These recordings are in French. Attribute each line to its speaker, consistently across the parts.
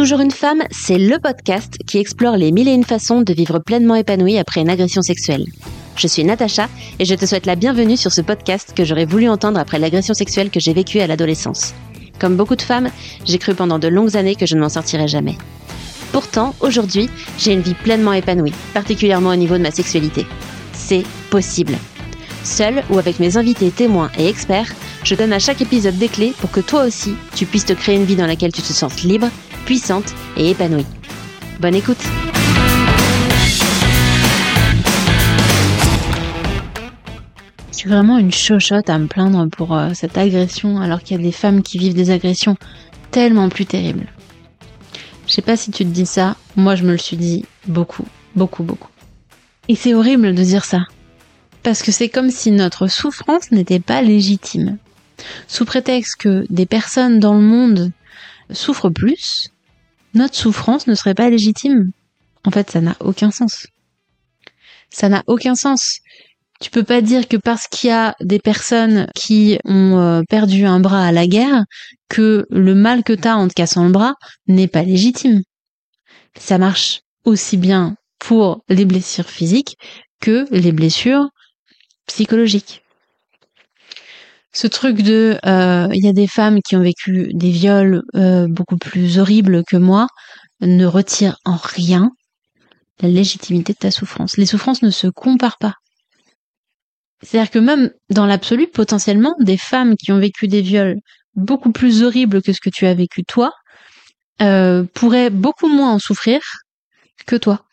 Speaker 1: Toujours une femme, c'est le podcast qui explore les mille et une façons de vivre pleinement épanouie après une agression sexuelle. Je suis Natacha et je te souhaite la bienvenue sur ce podcast que j'aurais voulu entendre après l'agression sexuelle que j'ai vécue à l'adolescence. Comme beaucoup de femmes, j'ai cru pendant de longues années que je ne m'en sortirais jamais. Pourtant, aujourd'hui, j'ai une vie pleinement épanouie, particulièrement au niveau de ma sexualité. C'est possible. Seule ou avec mes invités témoins et experts, je donne à chaque épisode des clés pour que toi aussi, tu puisses te créer une vie dans laquelle tu te sens libre, puissante et épanouie. Bonne écoute Je suis vraiment une chochotte à me plaindre pour euh, cette agression alors qu'il y a des femmes qui vivent des agressions tellement plus terribles. Je sais pas si tu te dis ça, moi je me le suis dit beaucoup, beaucoup, beaucoup. Et c'est horrible de dire ça. Parce que c'est comme si notre souffrance n'était pas légitime. Sous prétexte que des personnes dans le monde souffrent plus, notre souffrance ne serait pas légitime. En fait, ça n'a aucun sens. Ça n'a aucun sens. Tu peux pas dire que parce qu'il y a des personnes qui ont euh, perdu un bras à la guerre, que le mal que t'as en te cassant le bras n'est pas légitime. Ça marche aussi bien pour les blessures physiques que les blessures psychologiques. Ce truc de euh, il y a des femmes qui ont vécu des viols euh, beaucoup plus horribles que moi ne retire en rien la légitimité de ta souffrance. Les souffrances ne se comparent pas. C'est-à-dire que même dans l'absolu, potentiellement, des femmes qui ont vécu des viols beaucoup plus horribles que ce que tu as vécu toi euh, pourraient beaucoup moins en souffrir que toi.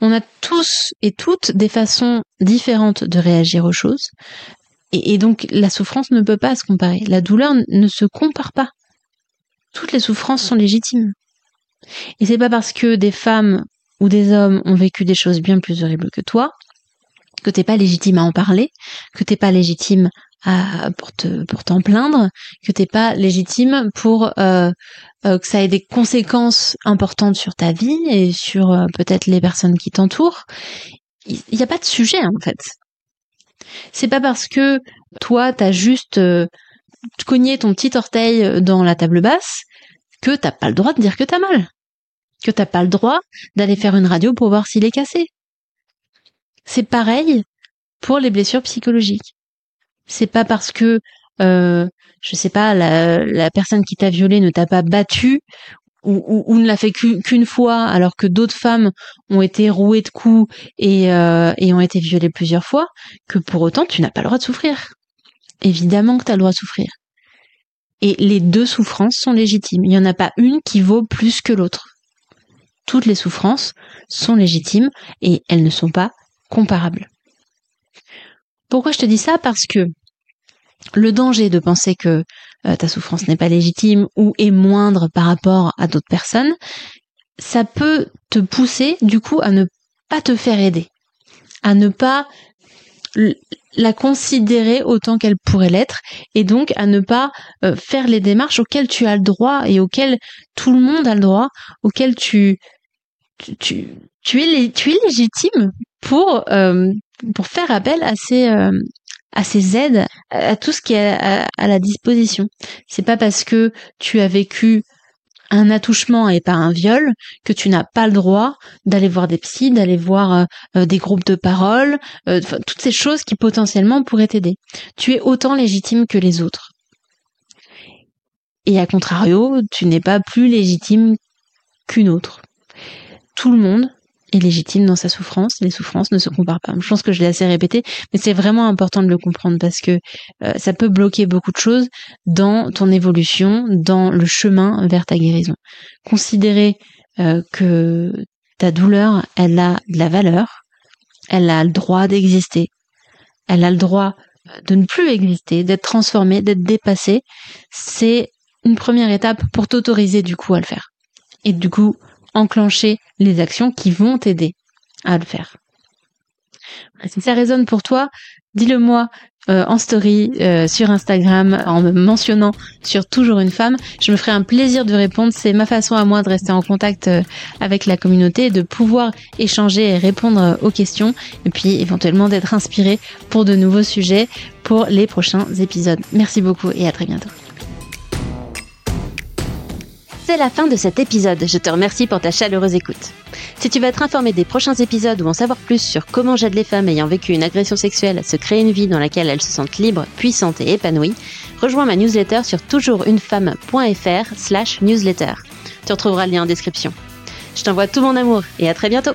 Speaker 1: On a tous et toutes des façons différentes de réagir aux choses. Et, donc la souffrance ne peut pas se comparer. La douleur ne se compare pas. Toutes les souffrances sont légitimes. Et c'est pas parce que des femmes ou des hommes ont vécu des choses bien plus horribles que toi que t'es pas légitime à en parler, que t'es pas légitime à, pour te pour t'en plaindre, que t'es pas légitime pour euh, euh, que ça ait des conséquences importantes sur ta vie et sur euh, peut-être les personnes qui t'entourent. Il n'y a pas de sujet en fait. C'est pas parce que toi t'as juste euh, cogné ton petit orteil dans la table basse que t'as pas le droit de dire que t'as mal. Que t'as pas le droit d'aller faire une radio pour voir s'il est cassé. C'est pareil pour les blessures psychologiques. C'est pas parce que euh, je sais pas la, personne qui t'a violé ne t'a pas battu ou, ne l'a fait qu'une fois, alors que d'autres femmes ont été rouées de coups et, euh, et ont été violées plusieurs fois, que pour autant tu n'as pas le droit de souffrir. Évidemment que tu as le droit de souffrir. Et les deux souffrances sont légitimes. Il n'y en a pas une qui vaut plus que l'autre. Toutes les souffrances sont légitimes et elles ne sont pas comparables. Pourquoi je te dis ça? Parce que le danger de penser que euh, ta souffrance n'est pas légitime ou est moindre par rapport à d'autres personnes, ça peut te pousser du coup à ne pas te faire aider, à ne pas la considérer autant qu'elle pourrait l'être et donc à ne pas euh, faire les démarches auxquelles tu as le droit et auxquelles tout le monde a le droit, auxquelles tu tu, es, tu es légitime pour euh, pour faire appel à ces à ces aides, à tout ce qui est à, la disposition. C'est pas parce que tu as vécu un attouchement et pas un viol que tu n'as pas le droit d'aller voir des psys, d'aller voir euh, euh, des groupes de parole, euh, toutes ces choses qui potentiellement pourraient t'aider. Tu es autant légitime que les autres. Et à contrario, tu n'es pas plus légitime qu'une autre. Tout le monde est légitime dans sa souffrance. Les souffrances ne se comparent pas. Je pense que je l'ai assez répété, mais c'est vraiment important de le comprendre parce que euh, ça peut bloquer beaucoup de choses dans ton évolution, dans le chemin vers ta guérison. Considérer euh, que ta douleur, elle a de la valeur, elle a le droit d'exister, elle a le droit de ne plus exister, d'être transformée, d'être dépassée, c'est une première étape pour t'autoriser du coup à le faire. Et du coup, enclencher les actions qui vont t'aider à le faire. Si ça résonne pour toi, dis-le moi euh, en story euh, sur Instagram en me mentionnant sur toujours une femme. Je me ferai un plaisir de répondre. C'est ma façon à moi de rester en contact euh, avec la communauté, de pouvoir échanger et répondre aux questions, et puis éventuellement d'être inspiré pour de nouveaux sujets pour les prochains épisodes. Merci beaucoup et à très bientôt. C'est la fin de cet épisode. Je te remercie pour ta chaleureuse écoute. Si tu veux être informé des prochains épisodes ou en savoir plus sur comment j'aide les femmes ayant vécu une agression sexuelle à se créer une vie dans laquelle elles se sentent libres, puissantes et épanouies, rejoins ma newsletter sur toujoursunefemme.fr slash newsletter. Tu retrouveras le lien en description. Je t'envoie tout mon amour et à très bientôt